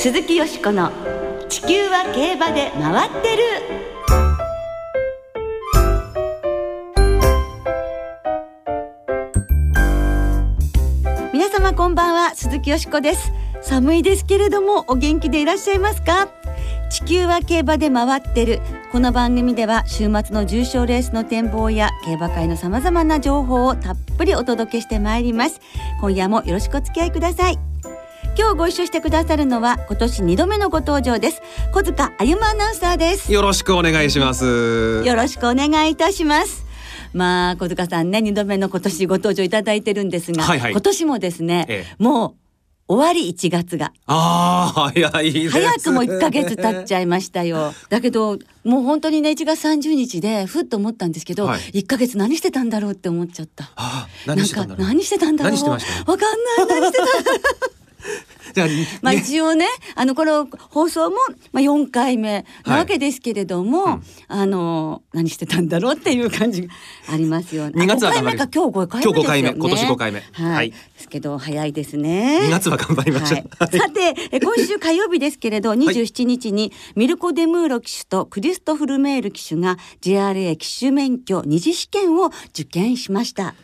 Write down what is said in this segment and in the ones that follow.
鈴木よしこの「地球は競馬で回ってる」皆様こんばんは鈴木よしこです。寒いですけれどもお元気でいらっしゃいますか？地球は競馬で回ってる。この番組では週末の重賞レースの展望や競馬界のさまざまな情報をたっぷりお届けしてまいります。今夜もよろしくお付き合いください。今日ご一緒してくださるのは今年2度目のご登場です小塚歩アナウンサーですよろしくお願いしますよろしくお願いいたしますまあ小塚さんね2度目の今年ご登場いただいてるんですが、はいはい、今年もですね、ええ、もう終わり1月が。ああ、早いです、早くも1ヶ月経っちゃいましたよ。だけど、もう本当にね、1月30日で、ふっと思ったんですけど、はい、1ヶ月何してたんだろうって思っちゃった。ああ、何してたんだろう。何してたんだろう。何してました？わかんない。何してた まあ一応ねあのこの放送もまあ4回目なわけですけれども、はいうん、あの何してたんだろうっていう感じがありますよね。2月は頑張り今日5回目今日5回目今年5回目。はい。はい、ですけど早いですね。2月は頑張りましょう。はい、さて今週火曜日ですけれど27日にミルコ・デムーロ騎手とクリストフルメール騎手が JRA 騎手免許二次試験を受験しました。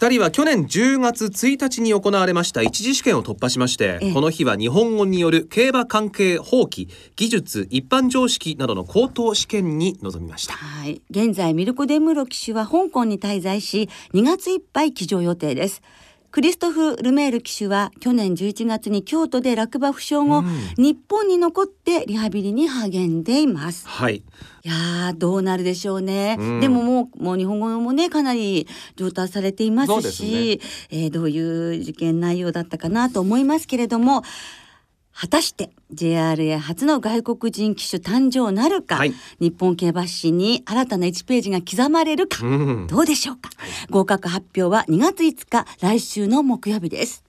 2人は去年10月1日に行われました一次試験を突破しましてこの日は日本語による競馬関係法規技術一般常識などの高等試験に臨みました。はい。現在ミルコ・デムロ騎手は香港に滞在し2月いっぱい騎乗予定ですクリストフ・ルメール騎手は去年11月に京都で落馬負傷後、うん、日本に残ってリハビリに励んでいます。はい。いやどうなるでしょうね、うん、でももうもう日本語もねかなり上達されていますし、ねえー、どういう受験内容だったかなと思いますけれども果たして JRA 初の外国人騎手誕生なるか、はい、日本競馬史に新たな1ページが刻まれるか、うん、どうでしょうか、はい、合格発表は2月5日来週の木曜日です。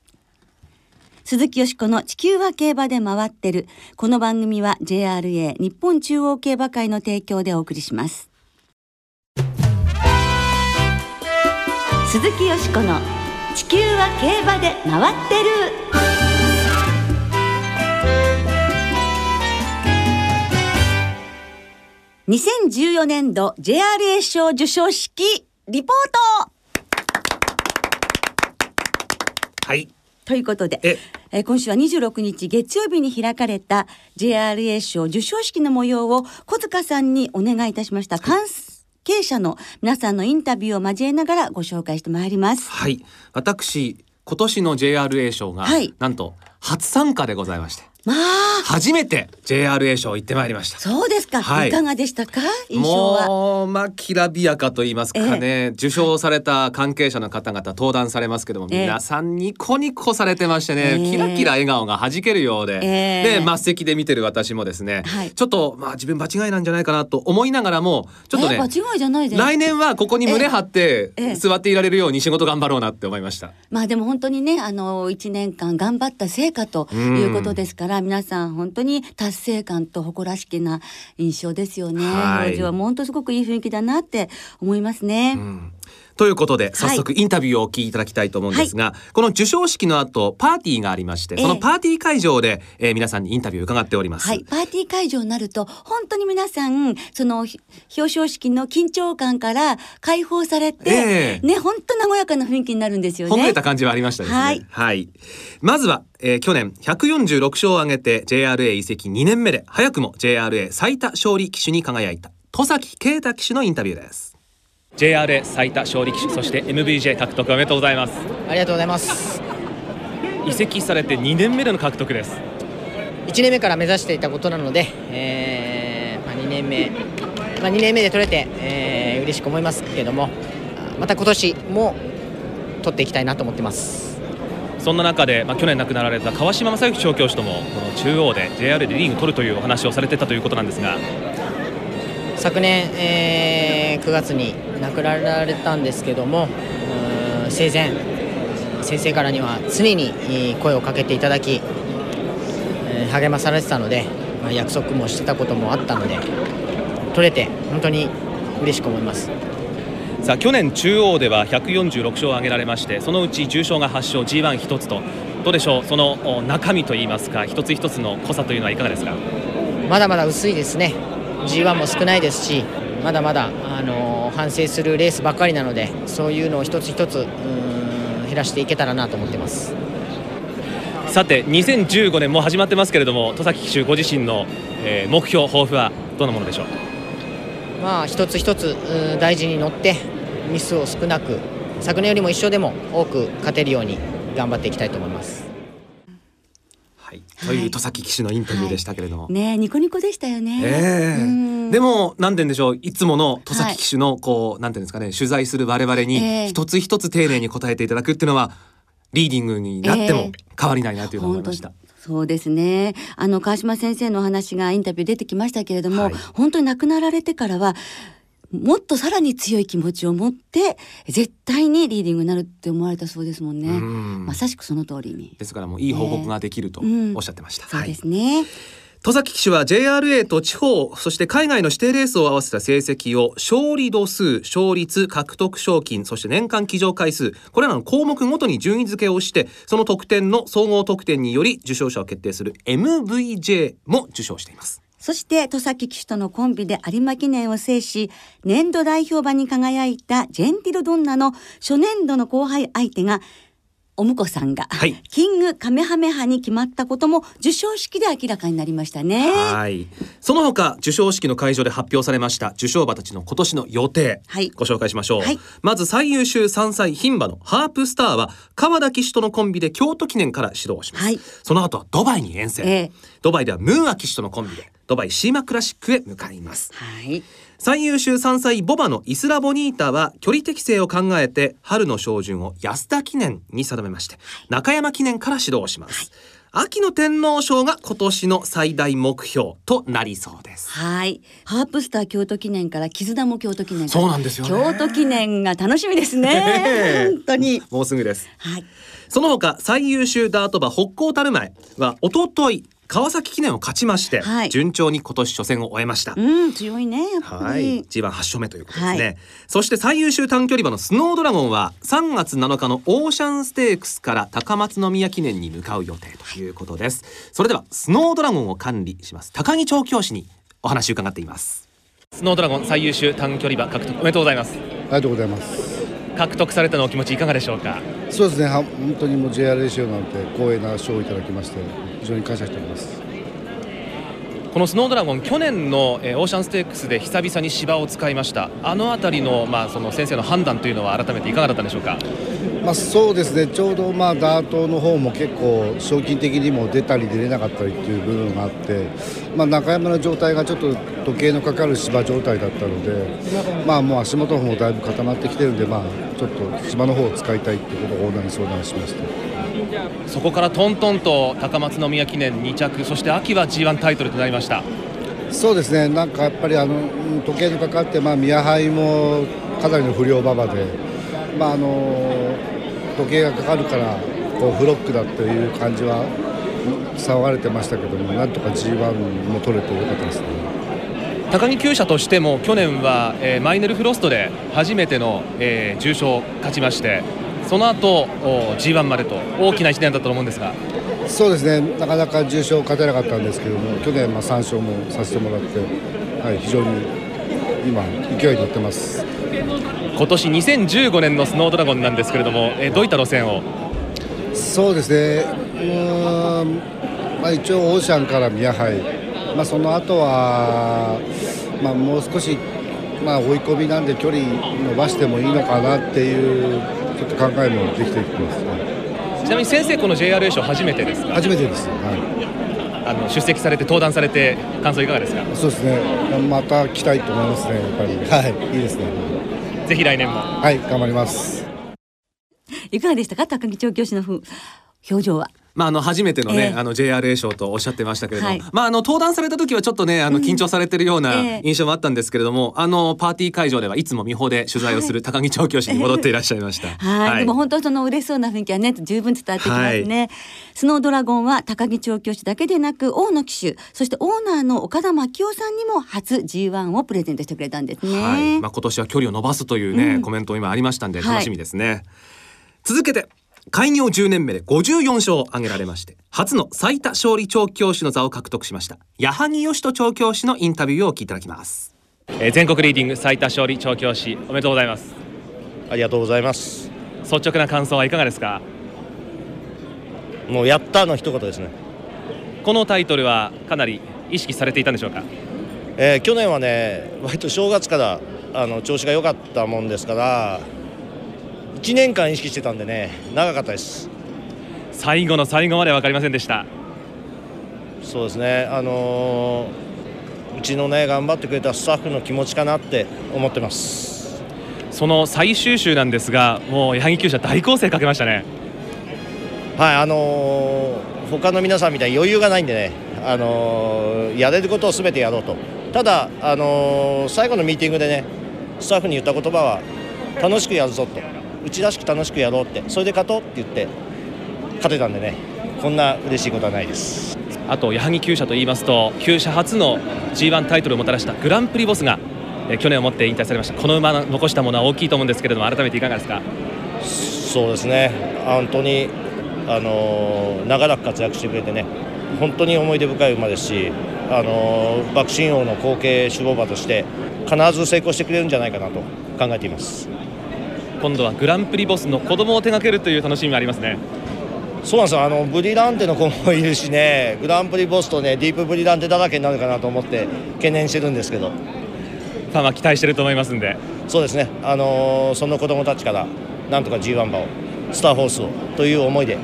鈴木よしこの地球は競馬で回ってる。この番組は JRA 日本中央競馬会の提供でお送りします。鈴木よしこの地球は競馬で回ってる2014年度 JRA 賞受賞式リポート。はい。ということでえ。え今週は26日月曜日に開かれた JRA 賞受賞式の模様を小塚さんにお願いいたしました。関係者の皆さんのインタビューを交えながらご紹介してまいります。はい。私今年の JRA 賞が、はい、なんと初参加でございましてまあ初めて JRA 賞行ってまいりました。そうですか、はい、いかがでしたか？印象は。もうまあきらびやかと言いますかね、えー、受賞された関係者の方々登壇されますけども、えー、皆さんニコニコされてましてね、えー、キラキラ笑顔がはじけるようで、で末席で見てる私もですね、はい、ちょっとまあ自分間違いなんじゃないかなと思いながらもちょっとね、間違いじゃない来年はここに胸張って座っていられるように仕事頑張ろうなって思いました。まあでも本当にねあの一年間頑張った成果ということですから、皆さん本当に達成感と誇らしげな印象ですよね。表情は本当すごくいい雰囲気だなって思いますね。うんということで早速インタビューをお聞きいただきたいと思うんですが、はい、この授賞式の後パーティーがありまして、そのパーティー会場で、えー、皆さんにインタビューを伺っております。はい、パーティー会場になると本当に皆さんその表彰式の緊張感から解放されて、えー、ね本当和やかな雰囲気になるんですよね。ほぐれた感じはありましたですね。はい、はい、まずは、えー、去年146勝を挙げて JRA 移籍2年目で早くも JRA 最多勝利騎手に輝いた戸崎啓太騎手のインタビューです。JRA 最多勝利騎手そして MVJ 獲得おめでとうございます。ありがとうございます。移籍されて2年目での獲得です。1年目から目指していたことなので、えーまあ、2年目、まあ、2年目で取れて、えー、嬉しく思いますけどもまた今年も取っていきたいなと思ってます。そんな中で、まあ、去年亡くなられた川島正幸調教師ともこの中央で JR でリーグ取るというお話をされてたということなんですが。昨年、えー、9月に亡くなられたんですけども生前先生からには常に声をかけていただき、え励まされてたので、まあ、約束もしてたこともあったので取れて本当に嬉しく思います。さあ去年中央では146勝を挙げられましてそのうち重賞が8勝 G11 つとどうでしょうその中身といいますか一つ一つの濃さというのはいかがですか？まだまだ薄いですね G1 も少ないですしまだまだ、あの反省するレースばっかりなのでそういうのを一つ一つ減らしていけたらなと思ってます。さて2015年も始まってますけれども戸崎騎手ご自身の、えー、目標抱負はどんなものでしょう？まあ一つ一つ大事に乗ってミスを少なく昨年よりも一緒でも多く勝てるように頑張っていきたいと思います。はい、という戸崎騎手のインタビューでしたけれども、はい、ねニコニコでしたよね。えー、でもなんて言うんでしょういつもの戸崎騎手のこう、はい、なんていうんですかね取材する我々に一つ一つ丁寧に答えていただくっていうのは、リーディングになっても変わりないなというふうに思いました。えーそうですね。あの川島先生の話がインタビュー出てきましたけれども、はい、本当に亡くなられてからはもっとさらに強い気持ちを持って絶対にリーディングになるって思われたそうですもんね。んまさしくその通りに。ですからもういい報告ができるとおっしゃってました。えーうん、そうですね。戸崎騎手は JRA と地方そして海外の指定レースを合わせた成績を勝利度数勝率獲得賞金そして年間騎乗回数これらの項目ごとに順位付けをしてその得点の総合得点により受賞者を決定する MVJ も受賞しています。そして戸崎騎手とのコンビで有馬記念を制し、年度代表馬に輝いたジェンティルドンナの初年度の後輩相手が、お婿さんが、はい、キングカメハメハに決まったことも授賞式で明らかになりましたね。はい。その他授賞式の会場で発表されました受賞馬たちの今年の予定、はい、ご紹介しましょう。はい、まず最優秀3歳牝馬のハープスターは川田騎手とのコンビで京都記念から指導します。はい、その後はドバイに遠征。えー、ドバイではムーア騎手とのコンビでドバイシーマクラシックへ向かいます。はい。最優秀3歳ボバのイスラボニータは距離適正を考えて春の照準を安田記念に定めまして中山記念から指導します。はい秋の天皇賞が今年の最大目標となりそうです。はい。ハープスター京都記念から絆も京都記念そうなんですよ、ね、京都記念が楽しみですね。本当に。もうすぐです。はい。その他最優秀ダート馬北高たる前は一昨日川崎記念を勝ちまして、はい、順調に今年初戦を終えました。うん、強いね。はい、G1 8勝目ということですね、はい、そして最優秀短距離馬のスノードラゴンは3月7日のオーシャンステークスから高松宮記念に向かう予定ということです。それではスノードラゴンを管理します高木調教師にお話を伺っています。スノードラゴン最優秀短距離馬獲得おめでとうございます。ありがとうございます。獲得されたのお気持ちいかがでしょうか？そうですね。本当にもう JR レシオなんて光栄な賞をいただきまして非常に感謝しております。このスノードラゴン去年の、えー、オーシャンステークスで久々に芝を使いましたあの辺りの,、まあその先生の判断というのは改めていかがだったんでしょうか、まあ、そうですねちょうど、まあ、ダートの方も結構賞金的にも出たり出れなかったりという部分があって、まあ、中山の状態がちょっと時計のかかる芝状態だったので、まあ、もう足元の方もだいぶ固まってきてるんで、まあ、ちょっと芝の方を使いたいということをオーナーに相談しました。そこからトントンと高松宮記念2着そして秋は G1 タイトルとなりましたそうですねなんかやっぱりあの時計のかかって、まあ、宮杯もかなりの不良馬場で、まあ、あの時計がかかるからこうフロックだという感じは騒がれてましたけどもなんとか G1 も取れてよかったですね。高木厩舎としても去年は、えー、マイネルフロストで初めての、えー、重賞を勝ちましてその後 G1 までと大きな1年だったと思うんですが。そうですね。なかなか重賞勝てなかったんですけども去年まあ3勝もさせてもらって、はい、非常に今勢いに乗ってます。今年2015年のスノードラゴンなんですけれども、えどういった路線を？そうですね。うん、まあ、一応オーシャンから宮杯、まあ、その後は、まあ、もう少し、まあ、追い込みなんで距離伸ばしてもいいのかなっていうちょっと考えもできてきてます、ちなみに先生この JRA 賞初めてですか？初めてです、はい、あの出席されて登壇されて感想いかがですか？そうですね。また来たいと思いますねやっぱり。はいいいですね。ぜひ来年も。はい頑張ります。いかがでしたか？高木調教師の表情はまあ、あの初めてのね、えー、あの JRA 賞とおっしゃってましたけれども、はい、まああの登壇された時はちょっとねあの緊張されてるような印象もあったんですけれども、えー、あのパーティー会場ではいつも美穂で取材をする高木調教師に戻っていらっしゃいました。はい、はい、でも本当その嬉しそうな雰囲気はね十分伝わってきますね。はい、スノードラゴンは高木調教師だけでなく大野騎手そしてオーナーの岡田真紀夫さんにも初 G1 をプレゼントしてくれたんですね。はい、まあ今年は距離を伸ばすというね、うん、コメント今ありまししたんで楽しみですね。続けて開業10年目で54勝を挙げられまして初の最多勝利調教師の座を獲得しました矢作義人調教師のインタビューをお聞きいただきます。えー、全国リーディング最多勝利調教師おめでとうございます。ありがとうございます。率直な感想はいかがですか？もうやったの一言ですね。このタイトルはかなり意識されていたんでしょうか、えー、去年はね割と正月からあの調子が良かったもんですから1年間意識してたんでね長かったです。最後の最後まで分かりませんでした。そうですね。あのー、うちのね頑張ってくれたスタッフの気持ちかなって思ってます。その最終週なんですがもう矢作厩舎大構成かけましたね。はいあのー、他の皆さんみたいに余裕がないんでねあのー、やれることをすべてやろうと。ただあの最後のミーティングでねスタッフに言った言葉は楽しくやるぞとうちらしく楽しくやろうってそれで勝とうって言って勝てたんでねこんな嬉しいことはないです。あと矢作厩舎といいますと厩舎初の G1 タイトルをもたらしたグランプリボスがえ去年をもって引退されました。この馬の残したものは大きいと思うんですけれども改めていかがですか？そうですね。本当にあの長らく活躍してくれてね本当に思い出深い馬ですしあの爆心王の後継守護馬として必ず成功してくれるんじゃないかなと考えています。今度はグランプリボスの子供を手掛けるという楽しみもありますね。そうなんですよ。あのブリランテの子もいるしね。グランプリボスとねディープブリランテだらけになるかなと思って懸念してるんですけど。ファンは期待してると思いますんで。そうですね。あのー、その子供たちからなんとか G1 馬をスターホースをという思いで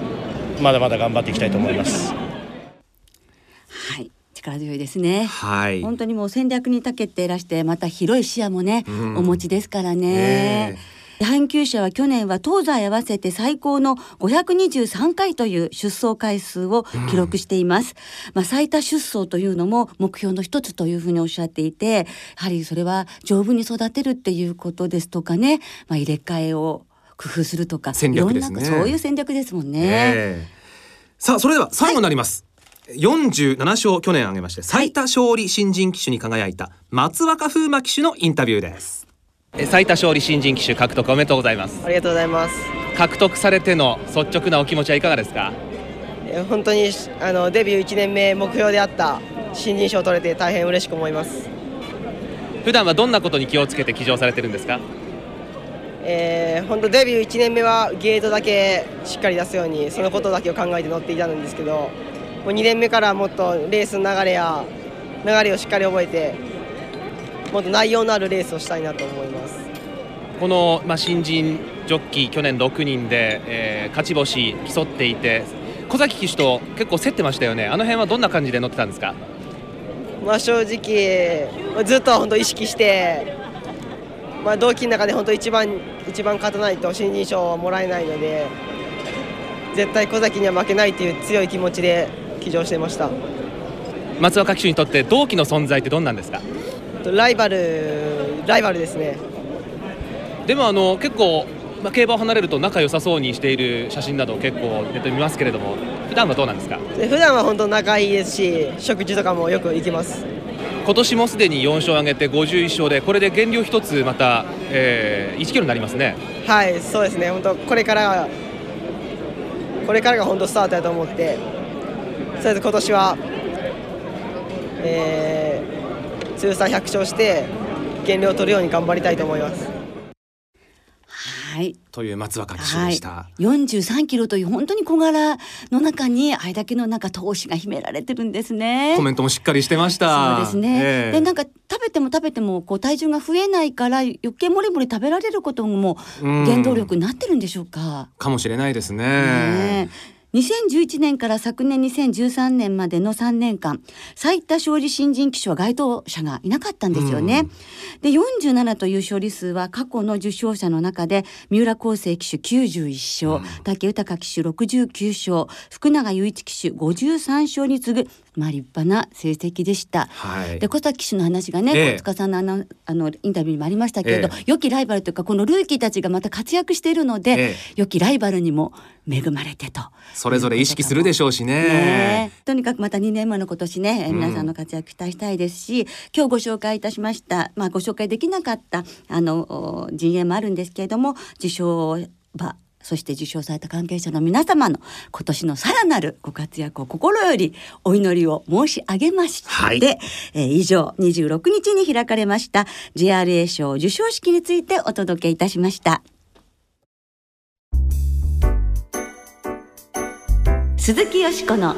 まだまだ頑張っていきたいと思います。はい。力強いですね。はい。本当にもう戦略に長けていらしてまた広い視野もね、うん、お持ちですからね。え。ー阪急車は去年は東西合わせて最高の523回という出走回数を記録しています。うん、まあ最多出走というのも目標の一つというふうにおっしゃっていて、やはりそれは丈夫に育てるっていうことですとかね、まあ入れ替えを工夫するとか、戦略ですね。そういう戦略ですもんね。えー、さあそれでは最後になります。はい、47勝去年挙げまして最多勝利新人騎手に輝いた松若風磨騎手のインタビューです。最多勝利新人騎手獲得おめでとうございます。ありがとうございます。獲得されての率直なお気持ちはいかがですか？本当にあのデビュー1年目目標であった新人賞を取れて大変嬉しく思います。普段はどんなことに気をつけて騎乗されてるんですか？えー、本当デビュー1年目はゲートだけしっかり出すようにそのことだけを考えて乗っていたんですけどもう2年目からもっとレースの流れや流れをしっかり覚えてもっと内容のあるレースをしたいなと思います。この、まあ、新人ジョッキー去年6人で、えー、勝ち星競っていて小崎騎手と結構競ってましたよね。あの辺はどんな感じで乗ってたんですか？まあ正直ずっと本当意識して、まあ、同期の中で本当一番一番勝たないと新人賞はもらえないので絶対小崎には負けないという強い気持ちで騎乗してました。松若騎手にとって同期の存在ってどんなんですか？ライバルライバルですね。でもあの結構、まあ、競馬を離れると仲良さそうにしている写真など結構ネット見ますけれども普段はどうなんですか？普段は本当仲いいですし食事とかもよく行きます。今年もすでに4勝上げて51勝でこれで減量1つまた、えー、1キロになりますね。はいそうですね。本当これからこれからが本当スタートだと思ってそれで今年は、えー通算100勝して減量を取るように頑張りたいと思います。はい、という松若騎手でした、はい、43キロという本当に小柄の中にあれだけのなんか闘志が秘められてるんですね。コメントもしっかりしてました。そうですね、えー、でなんか食べても食べてもこう体重が増えないから余計もりもり食べられることも原動力になってるんでしょうか？かもしれないですね。ね2011年から昨年2013年までの3年間最多勝利新人騎手は該当者がいなかったんですよね。うん、で47という勝利数は過去の受賞者の中で三浦康生騎手91勝、うん、武豊騎手69勝福永雄一騎手53勝に次ぐまあ、立派な成績でした。はい、で小崎騎手の話がね、え塚さんのあのあのインタビューにもありましたけれど、え、良きライバルというかこのルーキーたちがまた活躍しているので、良きライバルにも恵まれてと。それぞれ意識するでしょうしね。ねとにかくまた2年前の今年ね、皆さんの活躍期待したいですし、今日ご紹介いたしました、まあ、ご紹介できなかったあの陣営もあるんですけれども受賞馬そして受賞された関係者の皆様の今年のさらなるご活躍を心よりお祈りを申し上げまして、はい、えー、以上26日に開かれました JRA 賞授賞式についてお届けいたしました。鈴木よしこの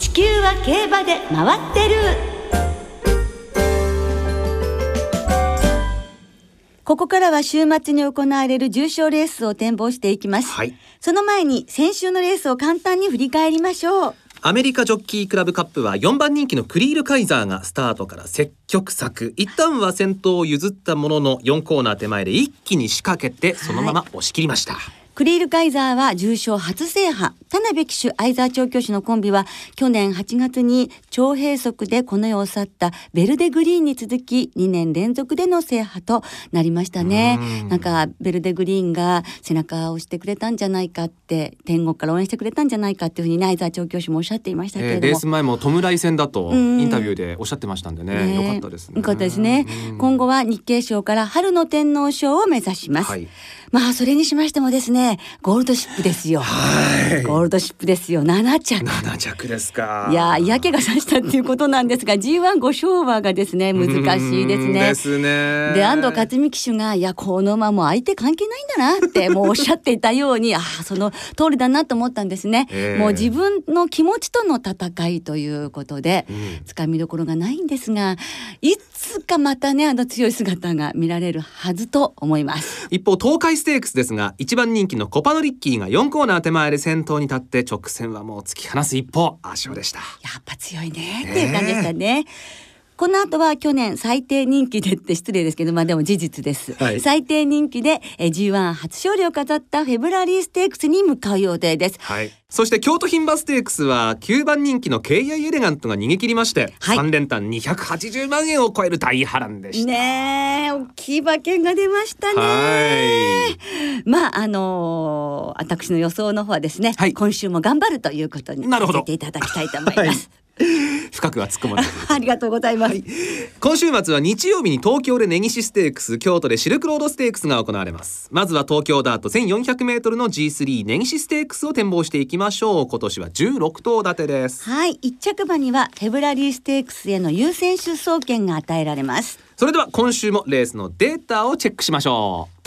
地球は競馬で回ってるここからは週末に行われる重賞レースを展望していきます、はい、その前に先週のレースを簡単に振り返りましょう。アメリカジョッキークラブカップは4番人気のクリールカイザーがスタートから積極策一旦は先頭を譲ったものの4コーナー手前で一気に仕掛けてそのまま押し切りました、はいクリールカイザーは重賞初制覇。田辺騎手、相沢調教師のコンビは、去年8月に超閉塞でこの世を去ったベルデグリーンに続き、2年連続での制覇となりましたね。んなんか、ベルデグリーンが背中を押してくれたんじゃないかって、天国から応援してくれたんじゃないかっていうふうに、ね、相沢調教師もおっしゃっていましたけれども。えー、レース前も弔い戦だとインタビューでおっしゃってましたんでね、ねよかったですね。よかったですね。今後は日経賞から春の天皇賞を目指します。はいまあそれにしましてもですねゴールドシップですよ、はい、ゴールドシップですよ。7着。7着ですか。いや嫌気がさしたっていうことなんですが G1 ご勝馬がですね難しいですね。ですね。で安藤克美騎手がいやこの馬も相手関係ないんだなってもうおっしゃっていたようにあその通りだなと思ったんですね、えー、もう自分の気持ちとの戦いということで、つかみどころがないんですがいつかまたねあの強い姿が見られるはずと思います。一方東海ステークスですが一番人気のコパノリッキーが4コーナー手前で先頭に立って直線はもう突き放す一方圧勝でした。やっぱ強いねっていう感じでしたね、えーこの後は去年最低人気でって失礼ですけど、まあでも事実です。はい、最低人気でえ G1 初勝利を飾ったフェブラリーステークスに向かう予定です。はい。そして京都牝馬ステークスは9番人気の KI エレガントが逃げ切りまして、はい、3連単280万円を超える大波乱でした。ねえ、大きい馬券が出ましたね。まああのー、私の予想の方はですね、はい、今週も頑張るということにさせていただきたいと思います。深くは突っ込まない ありがとうございます、はい、今週末は日曜日に東京で根岸ステークス京都でシルクロードステークスが行われます。まずは東京ダート1400メートルの G3 根岸ステークスを展望していきましょう。今年は16頭立てです。はい。一着馬にはフェブラリーステークスへの優先出走権が与えられます。それでは今週もレースのデータをチェックしましょう。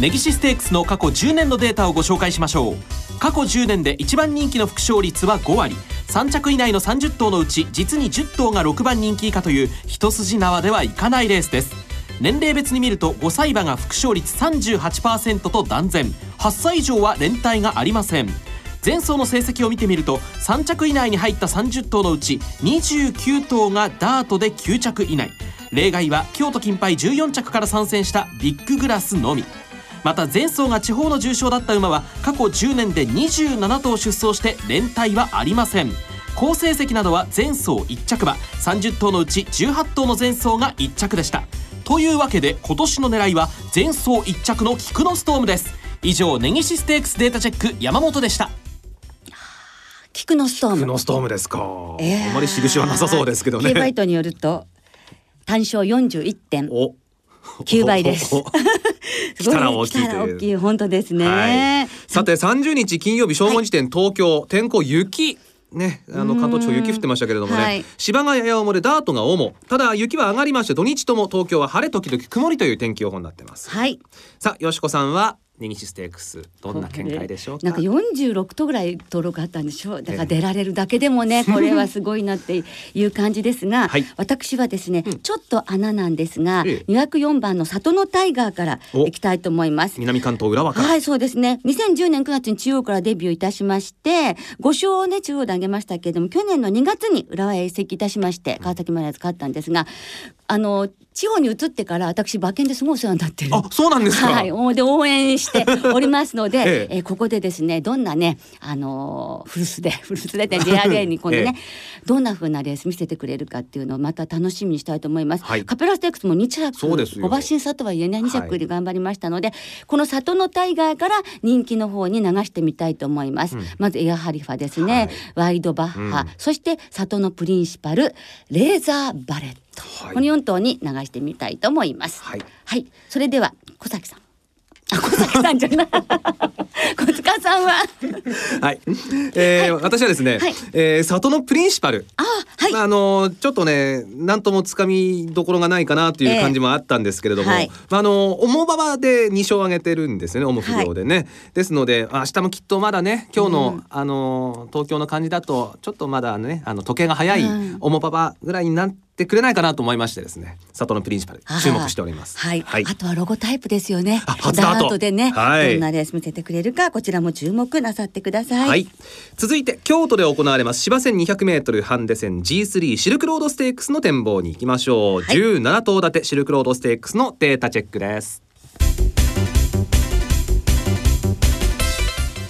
根岸ステークスの過去10年のデータをご紹介しましょう過去10年で一番人気の副勝率は5割。3着以内の30頭のうち実に10頭が6番人気以下という一筋縄ではいかないレースです。年齢別に見ると5歳馬が副勝率38%と断然。8歳以上は連帯がありません。前走の成績を見てみると3着以内に入った30頭のうち29頭がダートで9着以内。例外は京都金杯14着から参戦したビッググラスのみ。また前走が地方の重賞だった馬は過去10年で27頭出走して連帯はありません。好成績などは前走1着馬。30頭のうち18頭の前走が1着でした。というわけで今年の狙いは前走1着の菊のストームです。以上根岸ステークスデータチェック山本でした。菊のストーム。菊のストームですか、えー、あまり印はなさそうですけどね。バイトによると単勝41点。お9倍です。来たら大きい大きい本当ですね、はい、さて30日金曜日正午時点、東京天候雪。ね、あの関東地方雪降ってましたけれどもね、はい、芝がやや重でダートが重ただ雪は上がりまして土日とも東京は晴れ時々曇りという天気予報になってます。はい。さあよしこさんは根岸ステークスどんな見解でしょうなんか46頭ぐらい登録あったんでしょう。だから出られるだけでもね、これはすごいなっていう感じですが、はい、私はですね、うん、ちょっと穴なんですが、ええ、204番の里のタイガーからいきたいと思います。南関東浦和はいそうですね。2010年9月に中央からデビューいたしまして5勝をね中央で挙げましたけれども去年の2月に浦和へ移籍いたしまして川崎マリアーズ勝ったんですがあの地方に移ってから私馬券ですごいお世話になってる。あそうなんですか。はい。で応援しておりますので、ええ。えー、ここでですねどんなねあのー、古巣で古巣でね JRA にこのね、え、どんな風なレース見せてくれるかっていうのをまた楽しみにしたいと思います、はい、カペラステックスも2着小馬審査とはいえね2着で頑張りましたので、はい、この里のタイガーから人気の方に流してみたいと思います、うん、まずエアハリファですね、はい、ワイドバッハ、うん、そして里のプリンシパルレーザーバレットはい、この4頭に流してみたいと思います。はい、はい、それでは小崎さん。あ小崎さんじゃない。小塚さんは。はい、えー、はい、私はですね、はい、えー、里のプリンシパル。あはい。あのちょっとね何ともつかみどころがないかなという感じもあったんですけれども、えーはい、あの重馬場で2勝上げてるんですよね重不良でね、はい、ですので明日もきっとまだね今日の、うん、あの東京の感じだとちょっとまだねあの時計が早い重馬場ぐらいになってってくれないかなと思いましてですね里のプリンシパル注目しております。はい、はい、あとはロゴタイプですよね。初ダートでね、はい、どんなレース見せてくれるかこちらも注目なさってください、はい、続いて京都で行われます芝線 200m ハンデ戦 G3 シルクロードステークスの展望に行きましょう、はい、17頭立てシルクロードステークスのデータチェックです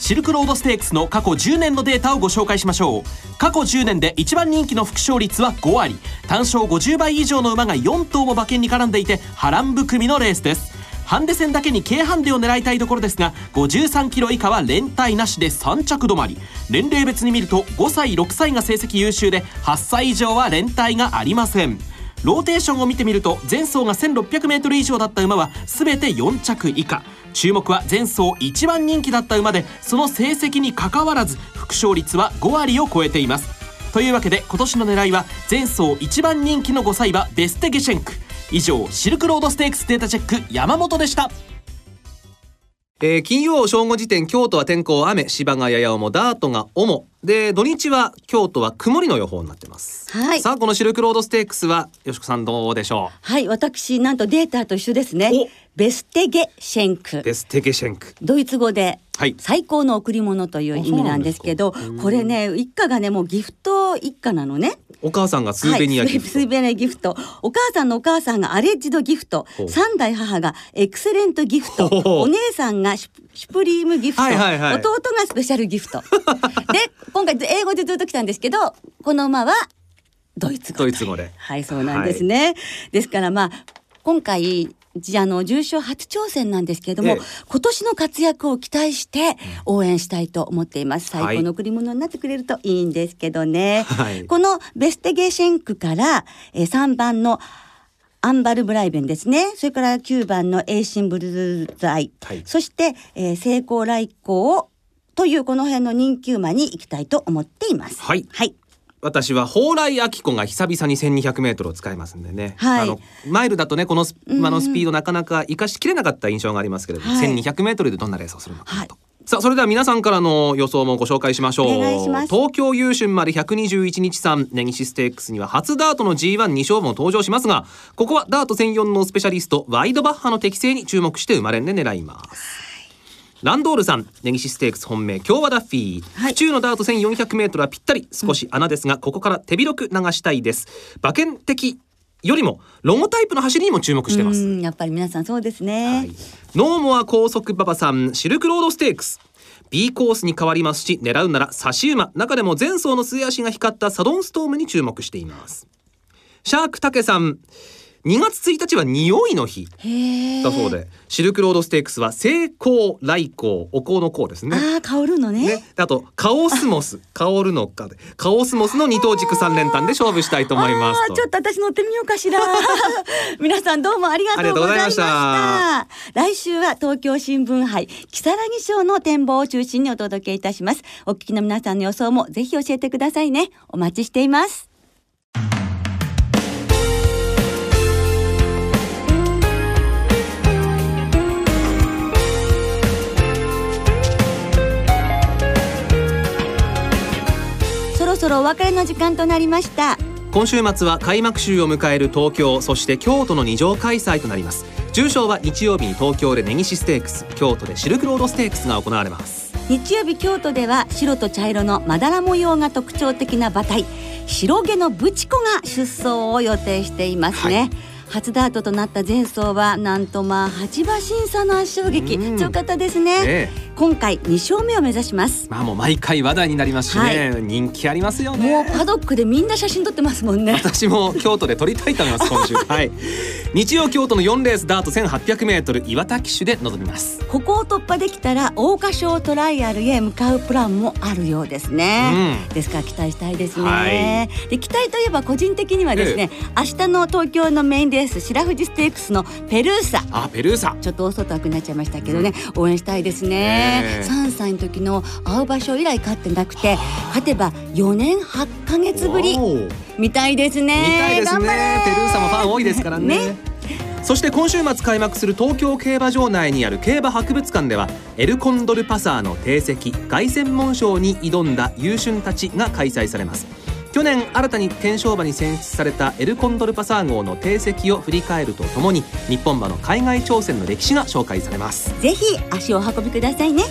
シルクロードステークスの過去10年のデータをご紹介しましょう。過去10年で一番人気の副勝率は5割。単勝50倍以上の馬が4頭も馬券に絡んでいて波乱含みのレースです。ハンデ戦だけに軽ハンデを狙いたいところですが53キロ以下は連帯なしで3着止まり。年齢別に見ると5歳6歳が成績優秀で8歳以上は連帯がありません。ローテーションを見てみると前走が 1600m 以上だった馬は全て4着以下。注目は前走一番人気だった馬でその成績にかかわらず副勝率は5割を超えています。というわけで今年の狙いは前走一番人気の5歳馬ベステゲシェンク。以上シルクロードステークスデータチェック山本でした。えー、金曜正午時点京都は天候雨。芝がやや重ダートが重。で土日は京都は曇りの予報になってます。はい。さあこのシルクロードステークスはよしこさんどうでしょう？はい私なんとデータと一緒ですねベステゲシェンク。ベステゲシェンク。ドイツ語で最高の贈り物という意味なんですけど、これね一家がねもうギフト一家なのね。お母さんがスーベニアギフト、はい、スーベニアギフト。お母さんのお母さんがアレッジドギフト。三代母がエクセレントギフト。お姉さんがシュプリームギフト、はいはいはい、弟がスペシャルギフト。で今回英語でずっと来たんですけどこの馬はドイツ語。ドイツ語で。はいそうなんですね、はい、ですからまあ今回あの重賞初挑戦なんですけれども、ええ、今年の活躍を期待して応援したいと思っています。最高の贈り物になってくれるといいんですけどね。はい、このベステゲーシェンクからえ3番のアンバルブライベンですね。それから9番のエイシンブルズザイ。はい、そして、えー、セイコーライコウというこの辺の人気馬に行きたいと思っています。はい。はい私は蓬莱明子が久々に1200メートルを使いますんでね、はい、あのマイルだとねこの馬のスピードなかなか生かしきれなかった印象がありますけれども、はい、1200メートルでどんなレースをするのかと。はい。さあそれでは皆さんからの予想もご紹介しましょう。東京優春まで121日産根岸ステークスには初ダートの G12 勝負も登場しますがここはダート専用のスペシャリストワイドバッハの適性に注目して生まれんで狙いますランドールさん根岸ステークス本命京和ダッフィー、はい、府中のダート 1400m はぴったり少し穴ですが、うん、ここから手広く流したいです。馬券的よりもロゴタイプの走りにも注目してます。やっぱり皆さんそうですね、はい、ノーモア高速馬場さんシルクロードステークス。B コースに変わりますし狙うなら差し馬。中でも前走の末足が光ったサドンストームに注目しています。シャークタケさん2月1日は匂いの日だそうで。シルクロードステークスは成功来光お香の香ですね。あ香るのね、ね、あとカオスモス。香るのかで。カオスモスの二等軸三連単で勝負したいと思いますちょっと私乗ってみようかしら。皆さんどうもありがとうございました。来週は東京新聞杯木更木賞の展望を中心にお届けいたします。お聞きの皆さんの予想もぜひ教えてくださいね。お待ちしていますそろお別れの時間となりました。今週末は開幕週を迎える東京そして京都の二乗開催となります。重賞は日曜日に東京で根岸ステークス京都でシルクロードステークスが行われます。日曜日京都では白と茶色のまだら模様が特徴的な馬体白毛のブチコが出走を予定していますね、はい。初ダートとなった前走はなんとまあ8馬審査の圧勝劇強かったですね、ね、今回2勝目を目指します。まあもう毎回話題になりますしね、はい、人気ありますよね。もうパドックでみんな写真撮ってますもんね。私も京都で撮りたいと思います今週。はい。日曜京都の4レースダート 1800m 岩田騎手で臨みます。ここを突破できたら桜花賞トライアルへ向かうプランもあるようですね、うん、ですから期待したいですね、はい、で期待といえば個人的にはですね、ええ、明日の東京のメインレース白富士ステークスのペルーサ。あペルーサ。ちょっと遅くなっちゃいましたけどね、うん、応援したいですね、えー、3歳の時の会う場所以来勝ってなくて勝てば4年8か月ぶりみたいですね。ですね。ペルーサもファン多いですからね。ね。そして今週末開幕する東京競馬場内にある競馬博物館ではエルコンドルパサーの定石凱旋門賞に挑んだ優秀たちが開催されます去年新たに検証馬に選出されたエルコンドルパサー号の定石を振り返るとともに日本馬の海外挑戦の歴史が紹介されます。ぜひ足を運びくださいね。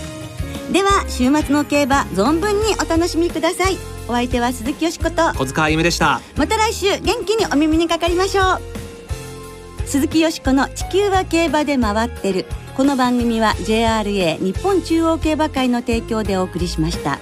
では週末の競馬存分にお楽しみください。お相手は鈴木よしこと小塚あゆむでした。また来週元気にお耳にかかりましょう。鈴木よしこの地球は競馬で回ってる。この番組は JRA 日本中央競馬会の提供でお送りしました。